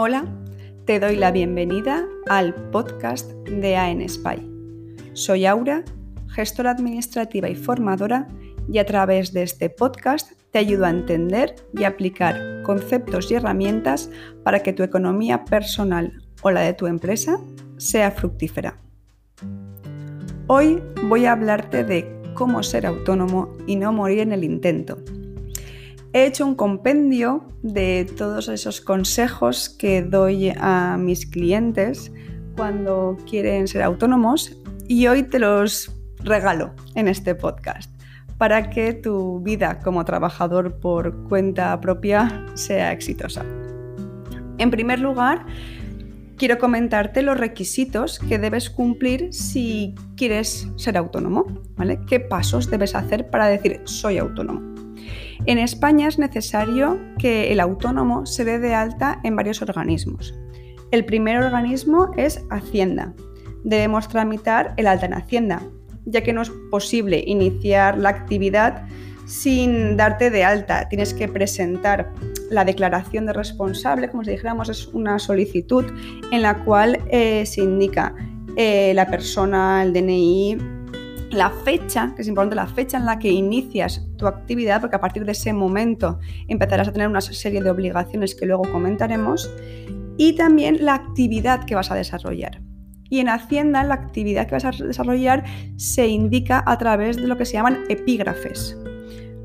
Hola, te doy la bienvenida al podcast de AN Spy. Soy Aura, gestora administrativa y formadora, y a través de este podcast te ayudo a entender y aplicar conceptos y herramientas para que tu economía personal o la de tu empresa sea fructífera. Hoy voy a hablarte de cómo ser autónomo y no morir en el intento he hecho un compendio de todos esos consejos que doy a mis clientes cuando quieren ser autónomos y hoy te los regalo en este podcast para que tu vida como trabajador por cuenta propia sea exitosa. En primer lugar, quiero comentarte los requisitos que debes cumplir si quieres ser autónomo, ¿vale? ¿Qué pasos debes hacer para decir soy autónomo? En España es necesario que el autónomo se dé de alta en varios organismos. El primer organismo es Hacienda. Debemos tramitar el alta en Hacienda, ya que no es posible iniciar la actividad sin darte de alta. Tienes que presentar la declaración de responsable, como si dijéramos, es una solicitud en la cual eh, se indica eh, la persona, el DNI, la fecha, que es importante la fecha en la que inicias tu actividad, porque a partir de ese momento empezarás a tener una serie de obligaciones que luego comentaremos, y también la actividad que vas a desarrollar. Y en Hacienda la actividad que vas a desarrollar se indica a través de lo que se llaman epígrafes.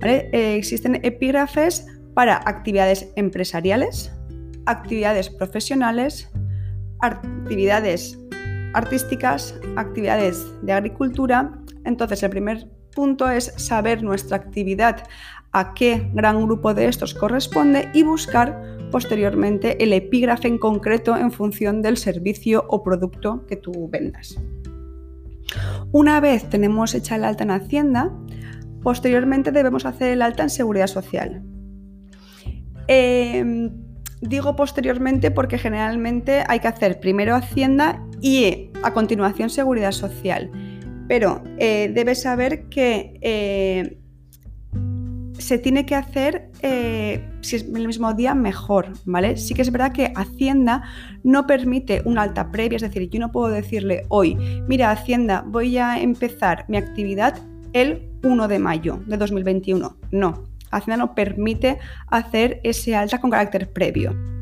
Eh, existen epígrafes para actividades empresariales, actividades profesionales, actividades artísticas, actividades de agricultura entonces, el primer punto es saber nuestra actividad, a qué gran grupo de estos corresponde y buscar posteriormente el epígrafe en concreto en función del servicio o producto que tú vendas. Una vez tenemos hecha el alta en Hacienda, posteriormente debemos hacer el alta en Seguridad Social. Em, digo posteriormente porque generalmente hay que hacer primero Hacienda y a continuación Seguridad Social pero eh, debes saber que eh, se tiene que hacer, eh, si es el mismo día, mejor, ¿vale? Sí que es verdad que Hacienda no permite una alta previa, es decir, yo no puedo decirle hoy, mira, Hacienda, voy a empezar mi actividad el 1 de mayo de 2021. No, Hacienda no permite hacer ese alta con carácter previo.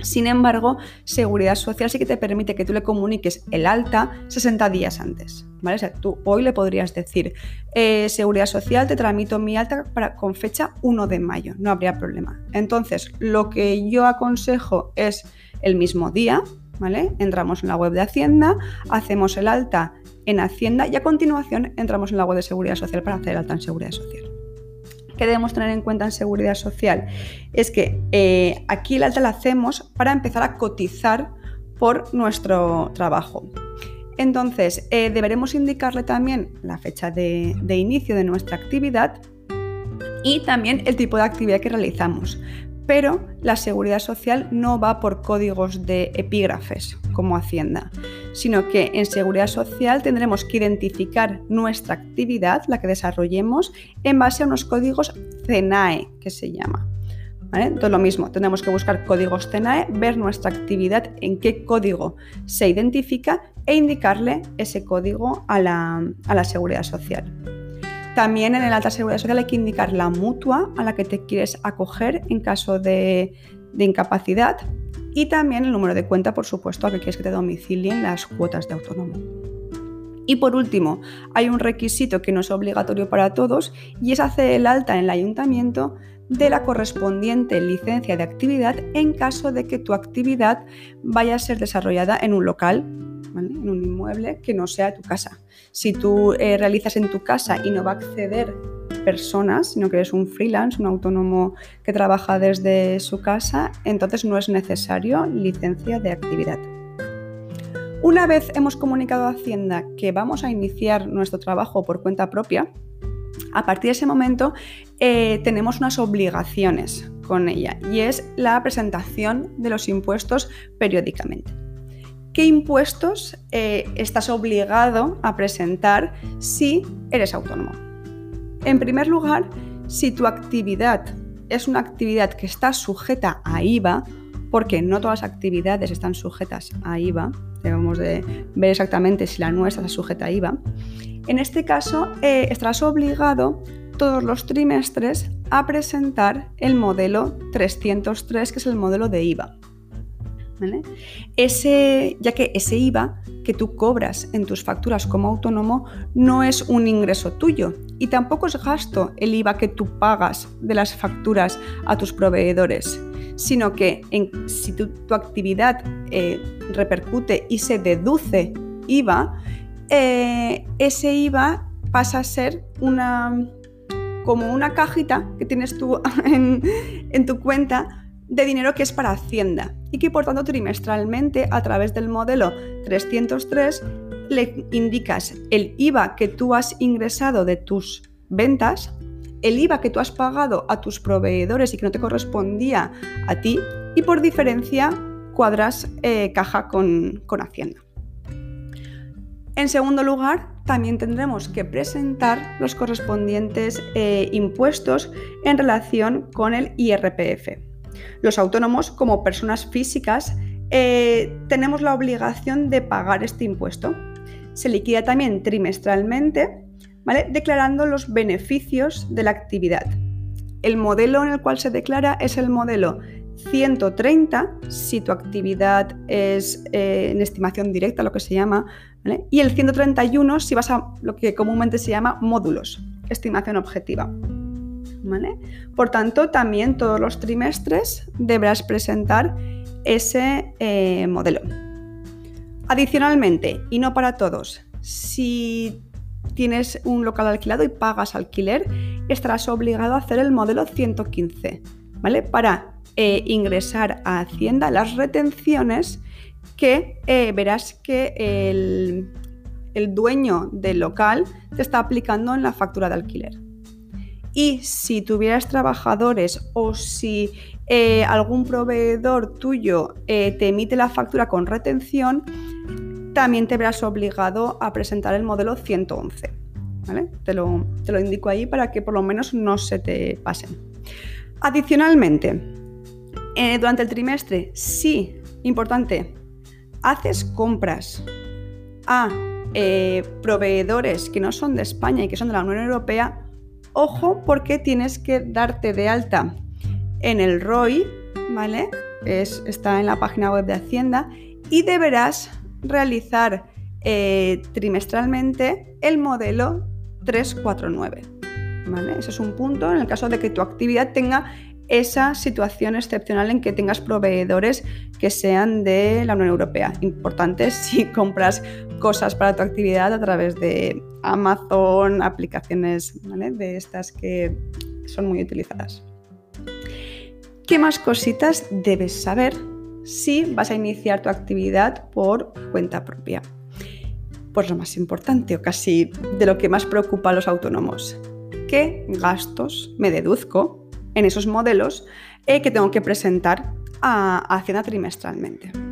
Sin embargo, Seguridad Social sí que te permite que tú le comuniques el alta 60 días antes. ¿vale? O sea, tú hoy le podrías decir, eh, Seguridad Social, te tramito mi alta para, con fecha 1 de mayo, no habría problema. Entonces, lo que yo aconsejo es el mismo día, ¿vale? Entramos en la web de Hacienda, hacemos el alta en Hacienda y a continuación entramos en la web de Seguridad Social para hacer el alta en Seguridad Social que debemos tener en cuenta en seguridad social es que eh, aquí el alta la hacemos para empezar a cotizar por nuestro trabajo. Entonces, eh, deberemos indicarle también la fecha de inicio de nuestra actividad y también el tipo de actividad que realizamos. Pero la seguridad social no va por códigos de epígrafes como Hacienda, sino que en seguridad social tendremos que identificar nuestra actividad, la que desarrollemos, en base a unos códigos CENAE, que se llama. Entonces lo mismo, tenemos que buscar códigos CENAE, ver nuestra actividad, en qué código se identifica e indicarle ese código a la, a la seguridad social. También en el alta seguridad social hay que indicar la mutua a la que te quieres acoger en caso de, de incapacidad y también el número de cuenta, por supuesto, a que quieres que te domicilien las cuotas de autónomo. Y por último, hay un requisito que no es obligatorio para todos y es hacer el alta en el ayuntamiento de la correspondiente licencia de actividad en caso de que tu actividad vaya a ser desarrollada en un local, en un inmueble que no sea tu casa. Si tú eh, realizas en tu casa y no va a acceder personas, sino que eres un freelance, un autónomo que trabaja desde su casa, entonces no es necesario licencia de actividad. Una vez hemos comunicado a Hacienda que vamos a iniciar nuestro trabajo por cuenta propia, a partir de ese momento eh, tenemos unas obligaciones con ella y es la presentación de los impuestos periódicamente. ¿Qué impuestos eh, estás obligado a presentar si eres autónomo? En primer lugar, si tu actividad es una actividad que está sujeta a IVA, porque no todas las actividades están sujetas a IVA, debemos de ver exactamente si la nuestra está sujeta a IVA, en este caso eh, estarás obligado todos los trimestres a presentar el modelo 303, que es el modelo de IVA. Ese, ya que ese IVA que tú cobras en tus facturas como autónomo no es un ingreso tuyo y tampoco es gasto el IVA que tú pagas de las facturas a tus proveedores, sino que si tu, actividad eh, repercute y se deduce IVA, eh, ese IVA pasa a ser una, como una cajita que tienes tú en, en tu cuenta de dinero que es para Hacienda y que por tanto trimestralmente a través del modelo 303 le indicas el IVA que tú has ingresado de tus ventas, el IVA que tú has pagado a tus proveedores y que no te correspondía a ti y por diferencia cuadras eh, caja con, Hacienda. En segundo lugar, también tendremos que presentar los correspondientes eh, impuestos en relación con el IRPF. Los autónomos, como personas físicas, eh, tenemos la obligación de pagar este impuesto. Se liquida también trimestralmente, declarando los beneficios de la actividad. El modelo en el cual se declara es el modelo 130 si tu actividad es eh, en estimación directa, lo que se llama, y el 131 si vas a lo que comúnmente se llama módulos, estimación objetiva. Por tanto, también todos los trimestres deberás presentar ese eh, modelo. Adicionalmente, y no para todos, si tienes un local alquilado y pagas alquiler, estarás obligado a hacer el modelo 115, ¿vale? Para eh, ingresar a Hacienda las retenciones que eh, verás que el, el dueño del local te está aplicando en la factura de alquiler. Y si tuvieras trabajadores o si eh, algún proveedor tuyo eh, te emite la factura con retención, también te verás obligado a presentar el modelo 111. Te, lo, indico ahí para que por lo menos no se te pasen. Adicionalmente, eh, durante el trimestre, sí, importante, haces compras a proveedores que no son de España y que son de la Unión Europea, Ojo porque tienes que darte de alta en el ROI, ¿vale? está en la página web de Hacienda y deberás realizar eh, trimestralmente el modelo 349. ¿vale? Ese es un punto en el caso de que tu actividad tenga esa situación excepcional en que tengas proveedores que sean de la Unión Europea. Importante si compras cosas para tu actividad a través de Amazon, aplicaciones de estas que son muy utilizadas. ¿Qué más cositas debes saber si vas a iniciar tu actividad por cuenta propia? Pues lo más importante o casi de lo que más preocupa a los autónomos. ¿Qué gastos me deduzco en esos modelos eh, que tengo que presentar a, Hacienda trimestralmente.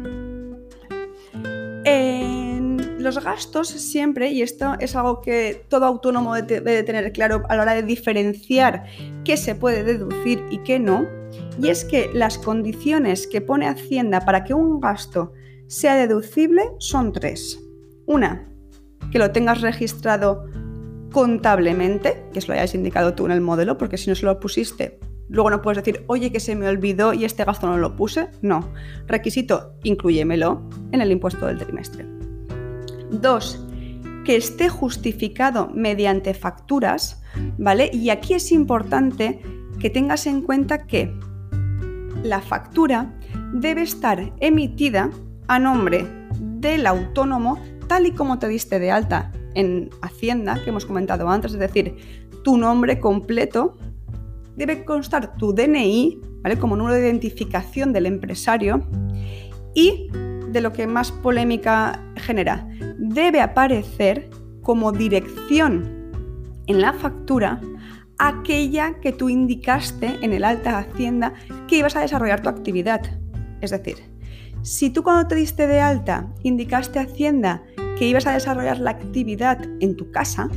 Los gastos siempre, y esto es algo que todo autónomo debe tener claro a la hora de diferenciar qué se puede deducir y qué no, y es que las condiciones que pone Hacienda para que un gasto sea deducible son tres. Una, que lo tengas registrado contablemente, que es lo hayas indicado tú en el modelo, porque si no se lo pusiste, Luego no puedes decir, oye, que se me olvidó y este gasto no lo puse. No. Requisito, incluyemelo en el impuesto del trimestre. Dos, que esté justificado mediante facturas, ¿vale? Y aquí es importante que tengas en cuenta que la factura debe estar emitida a nombre del autónomo tal y como te diste de alta en Hacienda, que hemos comentado antes, es decir, tu nombre completo debe constar tu DNI, ¿vale? Como número de identificación del empresario y de lo que más polémica genera, debe aparecer como dirección en la factura aquella que tú indicaste en el alta hacienda que ibas a desarrollar tu actividad. Es decir, si tú cuando te diste de alta indicaste a Hacienda que ibas a desarrollar la actividad en tu casa,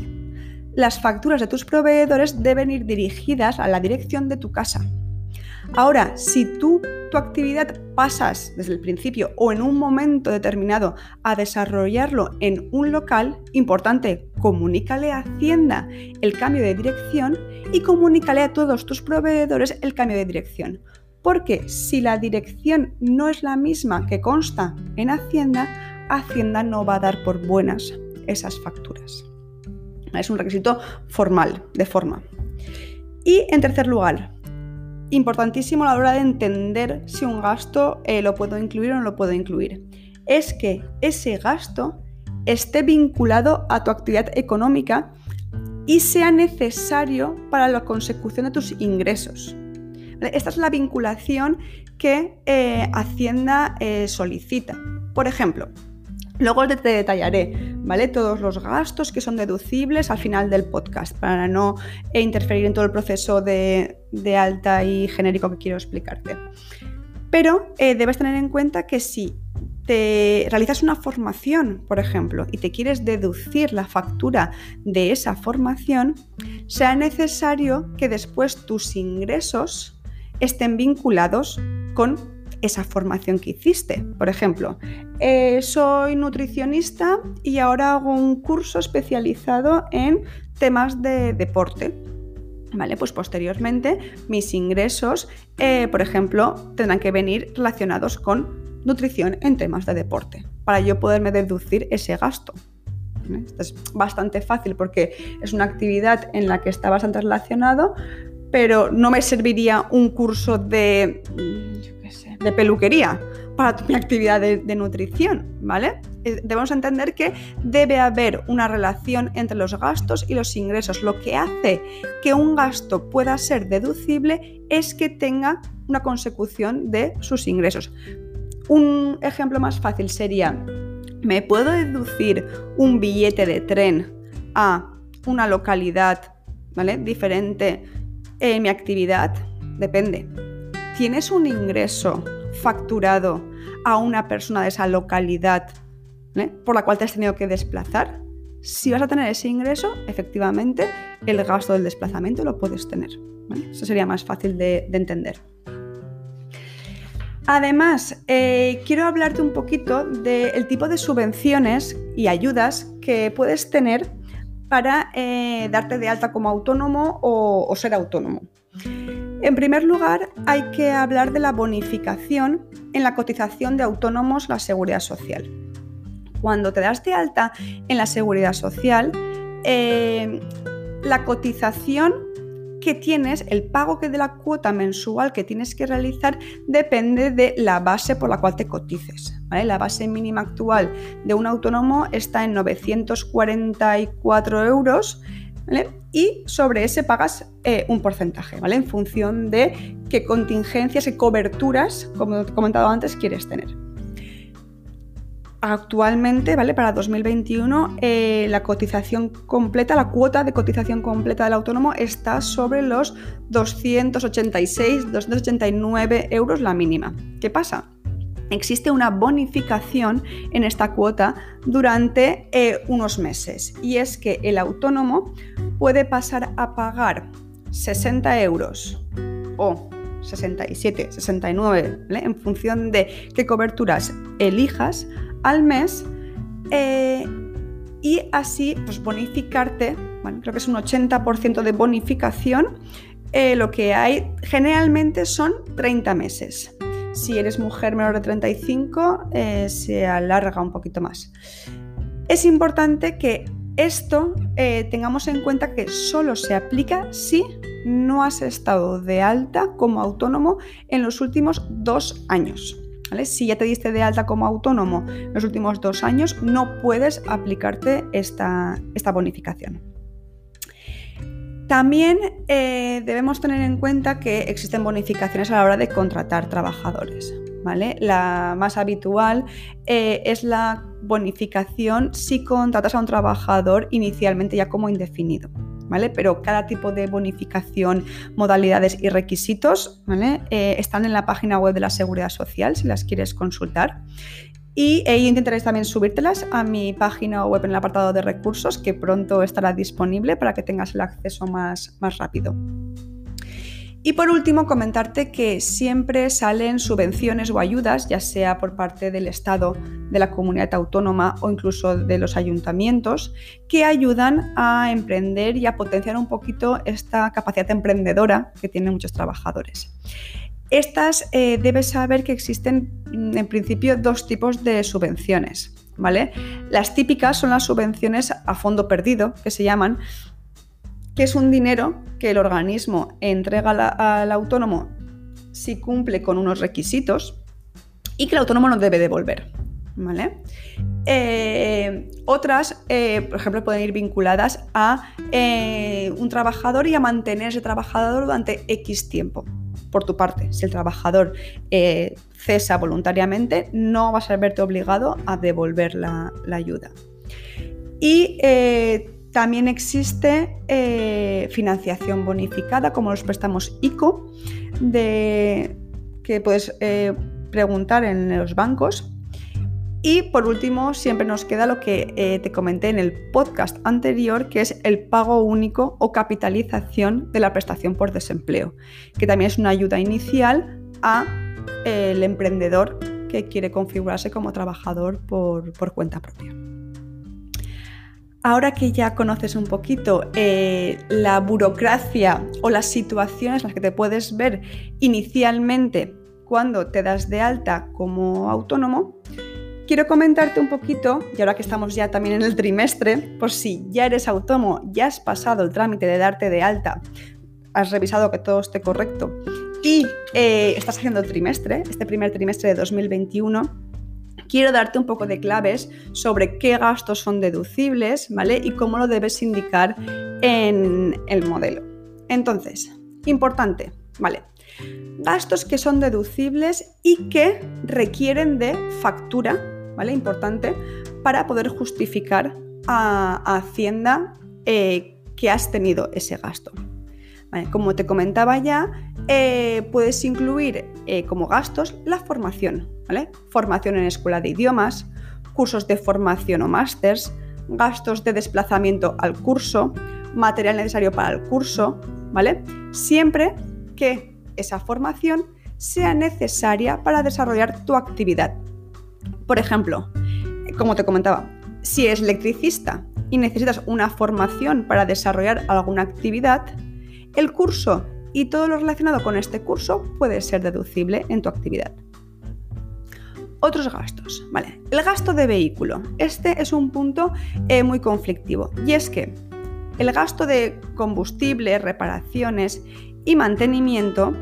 las facturas de tus proveedores deben ir dirigidas a la dirección de tu casa. Ahora, si tú tu actividad pasas desde el principio o en un momento determinado a desarrollarlo en un local, importante, comunícale a Hacienda el cambio de dirección y comunícale a todos tus proveedores el cambio de dirección. Porque si la dirección no es la misma que consta en Hacienda, Hacienda no va a dar por buenas esas facturas. Es un requisito formal, de forma. Y en tercer lugar, importantísimo a la hora de entender si un gasto eh, lo puedo incluir o no lo puedo incluir, es que ese gasto esté vinculado a tu actividad económica y sea necesario para la consecución de tus ingresos. Esta es la vinculación que eh, Hacienda eh, solicita. Por ejemplo, Luego te detallaré, ¿vale? Todos los gastos que son deducibles al final del podcast para no interferir en todo el proceso de, alta y genérico que quiero explicarte. Pero eh, debes tener en cuenta que si te realizas una formación, por ejemplo, y te quieres deducir la factura de esa formación, sea necesario que después tus ingresos estén vinculados con esa formación que hiciste. Por ejemplo, eh, soy nutricionista y ahora hago un curso especializado en temas de deporte. Vale, pues posteriormente mis ingresos, eh, por ejemplo, tendrán que venir relacionados con nutrición en temas de deporte, para yo poderme deducir ese gasto. Esto es bastante fácil porque es una actividad en la que está bastante relacionado, pero no me serviría un curso de, de peluquería para mi actividad de, nutrición, ¿vale? Eh, debemos entender que debe haber una relación entre los gastos y los ingresos. Lo que hace que un gasto pueda ser deducible es que tenga una consecución de sus ingresos. Un ejemplo más fácil sería, ¿me puedo deducir un billete de tren a una localidad ¿vale? diferente en mi actividad? Depende. ¿Tienes un ingreso facturado a una persona de esa localidad ¿eh? por la cual te has tenido que desplazar, si vas a tener ese ingreso, efectivamente, el gasto del desplazamiento lo puedes tener. Eso sería más fácil de, entender. Además, eh, quiero hablarte un poquito del tipo de subvenciones y ayudas que puedes tener para eh, darte de alta como autónomo o ser autónomo. En primer lugar, hay que hablar de la bonificación en la cotización de autónomos la seguridad social. Cuando te das de alta en la seguridad social, eh, la cotización que tienes, el pago que de la cuota mensual que tienes que realizar depende de la base por la cual te cotices. La base mínima actual de un autónomo está en 944 euros y sobre ese pagas eh, un porcentaje, ¿vale? En función de qué contingencias y coberturas, como he comentado antes, quieres tener. Actualmente, ¿vale? Para 2021, eh, la cotización completa, la cuota de cotización completa del autónomo está sobre los 286, 289 euros la mínima. ¿Qué pasa? Existe una bonificación en esta cuota durante eh, unos meses y es que el autónomo puede pasar a pagar 60 euros o 67, 69, en función de qué coberturas elijas al mes eh, y así pues, bonificarte, bueno, creo que es un 80% de bonificación, eh, lo que hay generalmente son 30 meses. Si eres mujer menor de 35, eh, se alarga un poquito más. Es importante que esto eh, tengamos en cuenta que solo se aplica si no has estado de alta como autónomo en los últimos dos años. Si ya te diste de alta como autónomo en los últimos dos años, no puedes aplicarte esta bonificación. También eh, debemos tener en cuenta que existen bonificaciones a la hora de contratar trabajadores. ¿vale? La más habitual eh, es la bonificación si contratas a un trabajador inicialmente ya como indefinido. ¿Vale? Pero cada tipo de bonificación, modalidades y requisitos ¿vale? Eh, están en la página web de la Seguridad Social si las quieres consultar. Y eh, intentaré también subírtelas a mi página web en el apartado de recursos, que pronto estará disponible para que tengas el acceso más, más rápido. Y por último, comentarte que siempre salen subvenciones o ayudas, ya sea por parte del Estado, de la comunidad autónoma o incluso de los ayuntamientos, que ayudan a emprender y a potenciar un poquito esta capacidad emprendedora que tienen muchos trabajadores. Estas eh, debes saber que existen mm, en principio dos tipos de subvenciones. ¿Vale? Las típicas son las subvenciones a fondo perdido, que se llaman, que es un dinero que el organismo entrega al autónomo si cumple con unos requisitos y que el autónomo no debe devolver. ¿Vale? Eh, otras, eh, por ejemplo, pueden ir vinculadas a un trabajador y a mantener ese trabajador durante X tiempo. Por tu parte, si el trabajador cesa voluntariamente, no vas a verte obligado a devolver la, ayuda. Y también existe eh, financiación bonificada, como los préstamos ICO, de, que puedes eh, preguntar en los bancos. Y por último, siempre nos queda lo que eh, te comenté en el podcast anterior, que es el pago único o capitalización de la prestación por desempleo, que también es una ayuda inicial a el emprendedor que quiere configurarse como trabajador por cuenta propia. Ahora que ya conoces un poquito eh, la burocracia o las situaciones en las que te puedes ver inicialmente cuando te das de alta como autónomo, quiero comentarte un poquito, y ahora que estamos ya también en el trimestre, por si ya eres autónomo, ya has pasado el trámite de darte de alta, has revisado que todo esté correcto y eh, estás haciendo el trimestre, este primer trimestre de 2021, quiero darte un poco de claves sobre qué gastos son deducibles, ¿vale? Y cómo lo debes indicar en el modelo. Entonces, importante, ¿vale? Gastos que son deducibles y que requieren de factura, ¿vale? Importante, para poder justificar a, Hacienda eh, que has tenido ese gasto. como te comentaba ya, eh, puedes incluir eh, como gastos la formación, Formación en escuela de idiomas, cursos de formación o másters, gastos de desplazamiento al curso, material necesario para el curso. Siempre que esa formación sea necesaria para desarrollar tu actividad. Por ejemplo, como te comentaba, si eres electricista y necesitas una formación para desarrollar alguna actividad, el curso y todo lo relacionado con este curso puede ser deducible en tu actividad. Otros gastos, ¿vale? El gasto de vehículo. Este es un punto eh, muy conflictivo y es que el gasto de combustible, reparaciones y mantenimiento,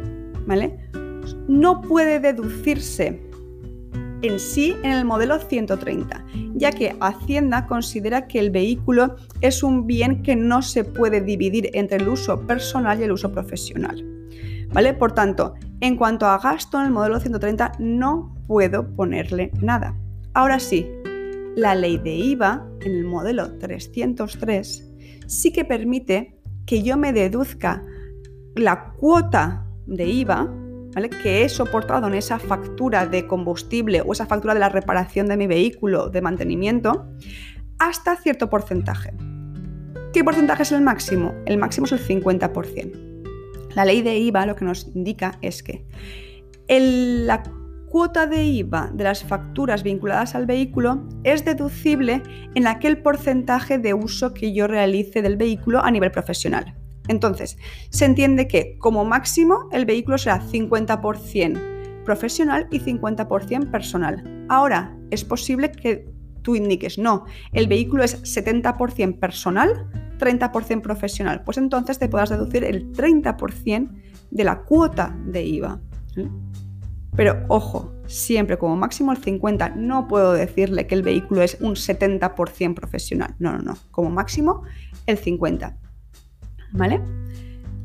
¿vale? No puede deducirse en sí en el modelo 130, ya que Hacienda considera que el vehículo es un bien que no se puede dividir entre el uso personal y el uso profesional. ¿Vale? Por tanto, en cuanto a gasto en el modelo 130 no puedo ponerle nada. Ahora sí, la ley de IVA en el modelo 303 sí que permite que yo me deduzca la cuota de IVA que he soportado en esa factura de combustible o esa factura de la reparación de mi vehículo de mantenimiento hasta cierto porcentaje. ¿Qué porcentaje es el máximo? El máximo es el 50%. La ley de IVA lo que nos indica es que la cuota de IVA de las facturas vinculadas al vehículo es deducible en aquel porcentaje de uso que yo realice del vehículo a nivel profesional. Entonces, se entiende que como máximo el vehículo será 50% profesional y 50% personal. Ahora, es posible que tú indiques, no, el vehículo es 70% personal 30% profesional, pues entonces te puedas deducir el 30% de la cuota de IVA. Pero ojo, siempre como máximo el 50%. No puedo decirle que el vehículo es un 70% profesional. No, no, no. Como máximo el 50%.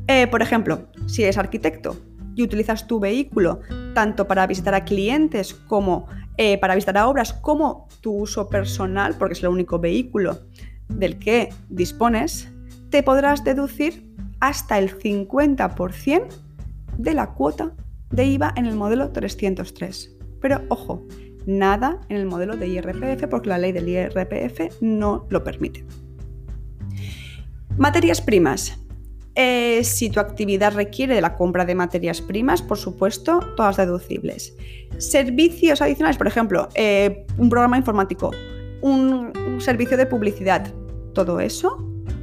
Eh, por ejemplo, si eres arquitecto y utilizas tu vehículo tanto para visitar a clientes como eh, para visitar a obras, como tu uso personal, porque es el único vehículo del que dispones, te podrás deducir hasta el 50% de la cuota de IVA en el modelo 303. Pero ojo, nada en el modelo de IRPF porque la ley del IRPF no lo permite. Materias primas. Eh, si tu actividad requiere de la compra de materias primas, por supuesto, todas deducibles. Servicios adicionales, por ejemplo, eh, un programa informático, un, servicio de publicidad, todo eso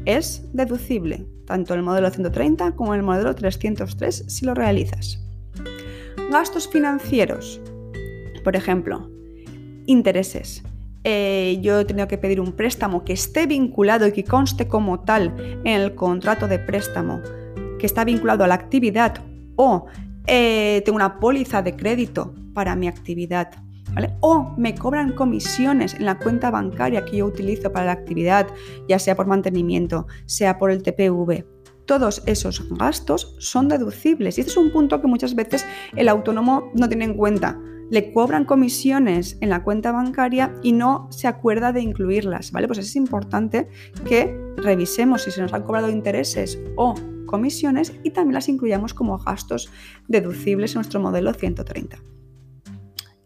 es deducible, tanto el modelo 130 como el modelo 303 si lo realizas. Gastos financieros, por ejemplo, intereses. Eh, yo he tenido que pedir un préstamo que esté vinculado y que conste como tal en el contrato de préstamo, que está vinculado a la actividad o eh, tengo una póliza de crédito para mi actividad. O me cobran comisiones en la cuenta bancaria que yo utilizo para la actividad, ya sea por mantenimiento, sea por el TPV. Todos esos gastos son deducibles y este es un punto que muchas veces el autónomo no tiene en cuenta le cobran comisiones en la cuenta bancaria y no se acuerda de incluirlas, ¿vale? Pues es importante que revisemos si se nos han cobrado intereses o comisiones y también las incluyamos como gastos deducibles en nuestro modelo 130.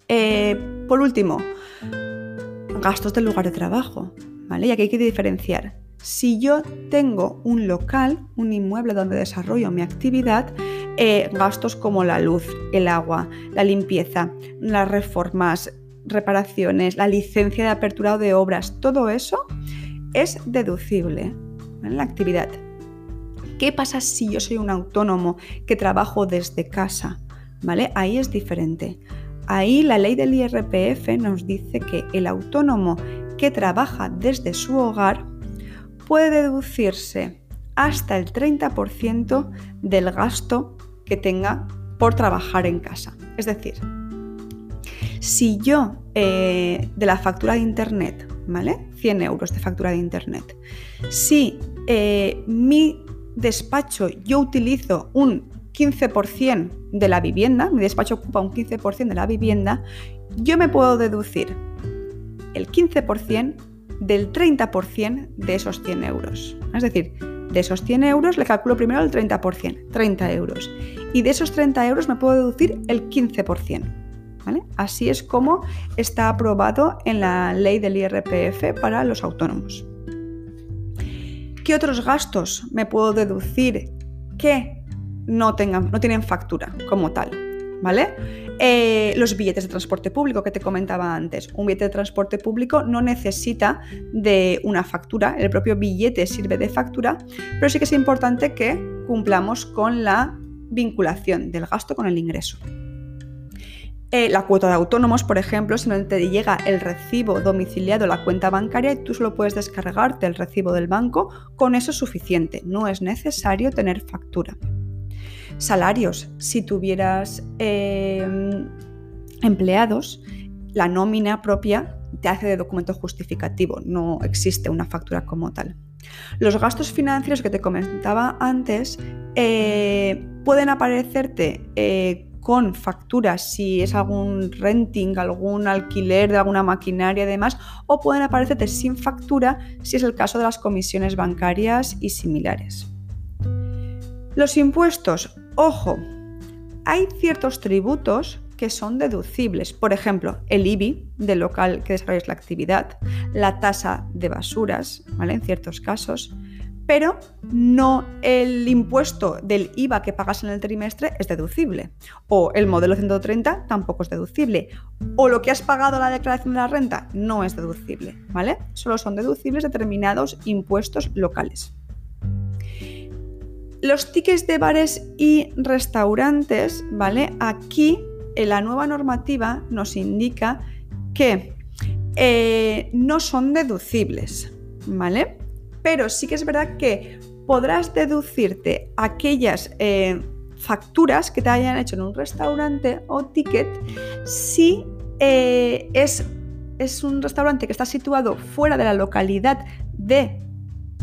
Eh, por último, gastos del lugar de trabajo, ¿vale? Y aquí hay que diferenciar. Si yo tengo un local, un inmueble donde desarrollo mi actividad, eh, gastos como la luz, el agua, la limpieza, las reformas, reparaciones, la licencia de apertura o de obras, todo eso es deducible en la actividad. ¿Qué pasa si yo soy un autónomo que trabajo desde casa? ¿Vale? Ahí es diferente. Ahí la ley del IRPF nos dice que el autónomo que trabaja desde su hogar puede deducirse hasta el 30% del gasto que tenga por trabajar en casa. Es decir, si yo eh, de la factura de internet, ¿vale? 100 euros de factura de internet, si eh, mi despacho yo utilizo un 15% de la vivienda, mi despacho ocupa un 15% de la vivienda, yo me puedo deducir el 15% del 30% de esos 100 euros. Es decir, de esos 100 euros le calculo primero el 30%, 30 euros. Y de esos 30 euros me puedo deducir el 15%. Así es como está aprobado en la ley del IRPF para los autónomos. ¿Qué otros gastos me puedo deducir que no, tengan, no tienen factura como tal? ¿Vale? Eh, los billetes de transporte público que te comentaba antes. Un billete de transporte público no necesita de una factura, el propio billete sirve de factura, pero sí que es importante que cumplamos con la vinculación del gasto con el ingreso. Eh, la cuota de autónomos, por ejemplo, si no te llega el recibo domiciliado a la cuenta bancaria y tú solo puedes descargarte el recibo del banco, con eso es suficiente, no es necesario tener factura. Salarios, si tuvieras em, empleados, la nómina propia te hace de documento justificativo, no existe una factura como tal. Los gastos financieros que te comentaba antes eh, pueden aparecerte eh, con facturas si es algún renting, algún alquiler de alguna maquinaria y demás, o pueden aparecerte sin factura si es el caso de las comisiones bancarias y similares. Los impuestos, ojo, hay ciertos tributos que son deducibles, por ejemplo, el IBI del local que desarrolles la actividad, la tasa de basuras, ¿vale? En ciertos casos, pero no el impuesto del IVA que pagas en el trimestre es deducible. O el modelo 130 tampoco es deducible. O lo que has pagado en la declaración de la renta no es deducible, ¿vale? Solo son deducibles determinados impuestos locales. Los tickets de bares y restaurantes, ¿vale? Aquí la nueva normativa nos indica que eh, no son deducibles, ¿vale? Pero sí que es verdad que podrás deducirte aquellas eh, facturas que te hayan hecho en un restaurante o ticket si eh, es, es un restaurante que está situado fuera de la localidad de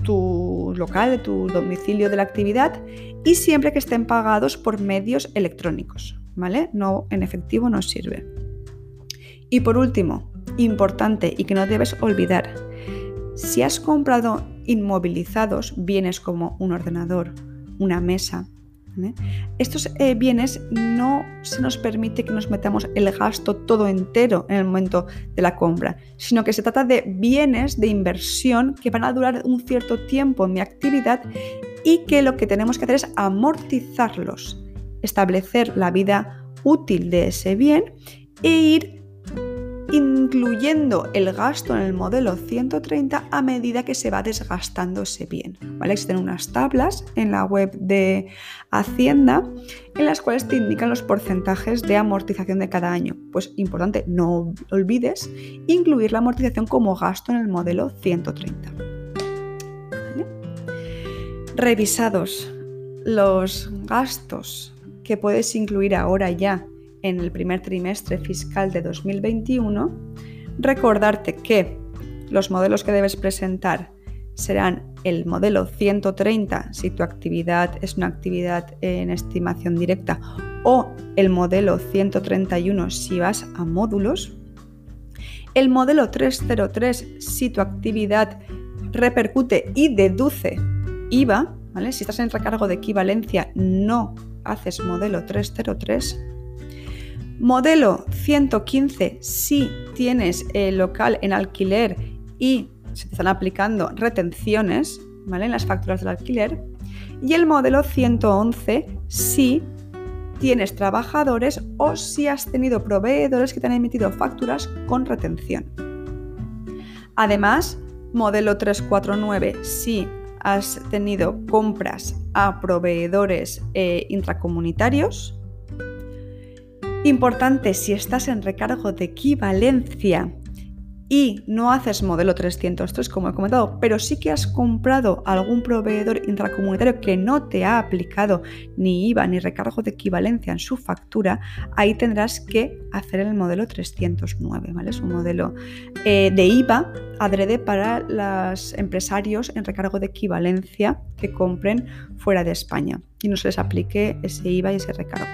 tu local, de tu domicilio de la actividad y siempre que estén pagados por medios electrónicos, ¿vale? No en efectivo no sirve. Y por último, importante y que no debes olvidar, si has comprado inmovilizados bienes como un ordenador, una mesa, estos eh, bienes no se nos permite que nos metamos el gasto todo entero en el momento de la compra, sino que se trata de bienes de inversión que van a durar un cierto tiempo en mi actividad y que lo que tenemos que hacer es amortizarlos, establecer la vida útil de ese bien e ir incluyendo el gasto en el modelo 130 a medida que se va desgastando ese bien. ¿vale? Existen unas tablas en la web de Hacienda en las cuales te indican los porcentajes de amortización de cada año. Pues importante, no olvides incluir la amortización como gasto en el modelo 130. Revisados los gastos que puedes incluir ahora ya en el primer trimestre fiscal de 2021, recordarte que los modelos que debes presentar serán el modelo 130 si tu actividad es una actividad en estimación directa o el modelo 131 si vas a módulos, el modelo 303 si tu actividad repercute y deduce IVA, ¿vale? Si estás en recargo de equivalencia no haces modelo 303 Modelo 115 si tienes el local en alquiler y se están aplicando retenciones ¿vale? en las facturas del alquiler. Y el modelo 111 si tienes trabajadores o si has tenido proveedores que te han emitido facturas con retención. Además, modelo 349 si has tenido compras a proveedores eh, intracomunitarios. Importante, si estás en recargo de equivalencia y no haces modelo 303 como he comentado, pero sí que has comprado algún proveedor intracomunitario que no te ha aplicado ni IVA ni recargo de equivalencia en su factura, ahí tendrás que hacer el modelo 309, ¿vale? Es un modelo eh, de IVA adrede para los empresarios en recargo de equivalencia que compren fuera de España y no se les aplique ese IVA y ese recargo.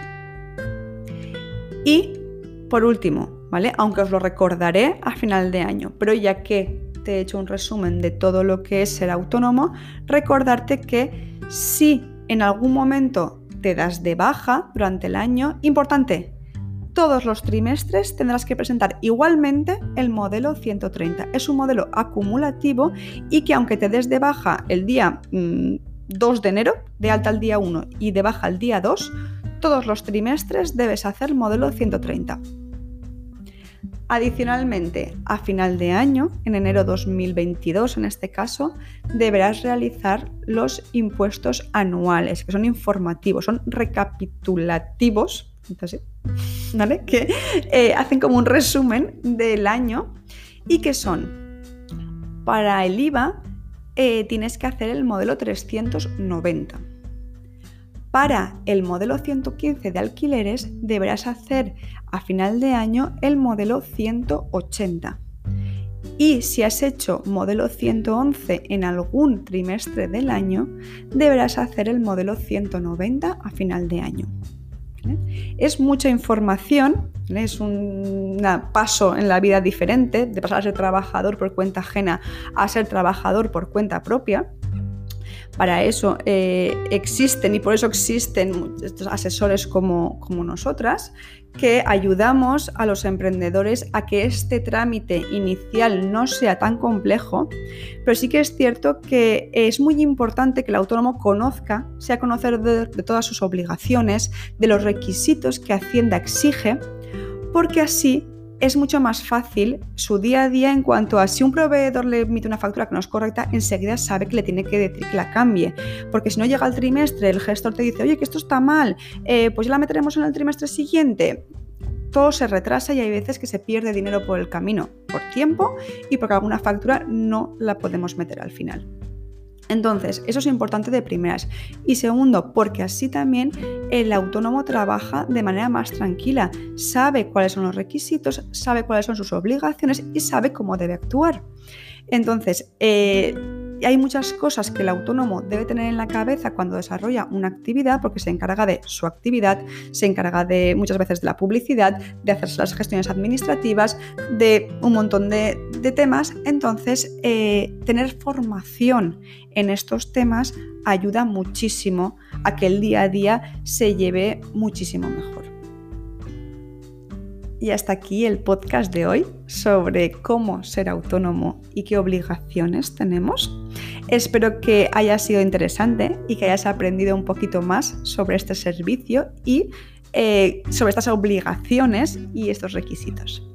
Y por último, ¿vale? Aunque os lo recordaré a final de año, pero ya que te he hecho un resumen de todo lo que es ser autónomo, recordarte que si en algún momento te das de baja durante el año, importante, todos los trimestres tendrás que presentar igualmente el modelo 130. Es un modelo acumulativo y que aunque te des de baja el día 2 mm, de enero, de alta al día 1 y de baja al día 2, todos los trimestres debes hacer modelo 130. Adicionalmente, a final de año, en enero 2022 en este caso, deberás realizar los impuestos anuales, que son informativos, son recapitulativos, ¿vale? que eh, hacen como un resumen del año y que son, para el IVA, eh, tienes que hacer el modelo 390 para el modelo 115 de alquileres deberás hacer a final de año el modelo 180. Y si has hecho modelo 111 en algún trimestre del año, deberás hacer el modelo 190 a final de año. Es mucha información, es un paso en la vida diferente de pasar a ser trabajador por cuenta ajena a ser trabajador por cuenta propia. Para eso eh, existen y por eso existen estos asesores como, como nosotras que ayudamos a los emprendedores a que este trámite inicial no sea tan complejo, pero sí que es cierto que es muy importante que el autónomo conozca, sea conocer de todas sus obligaciones, de los requisitos que Hacienda exige, porque así es mucho más fácil su día a día en cuanto a si un proveedor le emite una factura que no es correcta, enseguida sabe que le tiene que decir que la cambie. Porque si no llega al trimestre, el gestor te dice, oye, que esto está mal, eh, pues ya la meteremos en el trimestre siguiente. Todo se retrasa y hay veces que se pierde dinero por el camino, por tiempo y porque alguna factura no la podemos meter al final. Entonces, eso es importante de primeras. Y segundo, porque así también el autónomo trabaja de manera más tranquila, sabe cuáles son los requisitos, sabe cuáles son sus obligaciones y sabe cómo debe actuar. Entonces, eh, hay muchas cosas que el autónomo debe tener en la cabeza cuando desarrolla una actividad, porque se encarga de su actividad, se encarga de muchas veces de la publicidad, de hacer las gestiones administrativas, de un montón de, temas. Entonces, eh, tener formación en estos temas ayuda muchísimo a que el día a día se lleve muchísimo mejor. Y hasta aquí el podcast de hoy sobre cómo ser autónomo y qué obligaciones tenemos. Espero que haya sido interesante y que hayas aprendido un poquito más sobre este servicio y eh, sobre estas obligaciones y estos requisitos.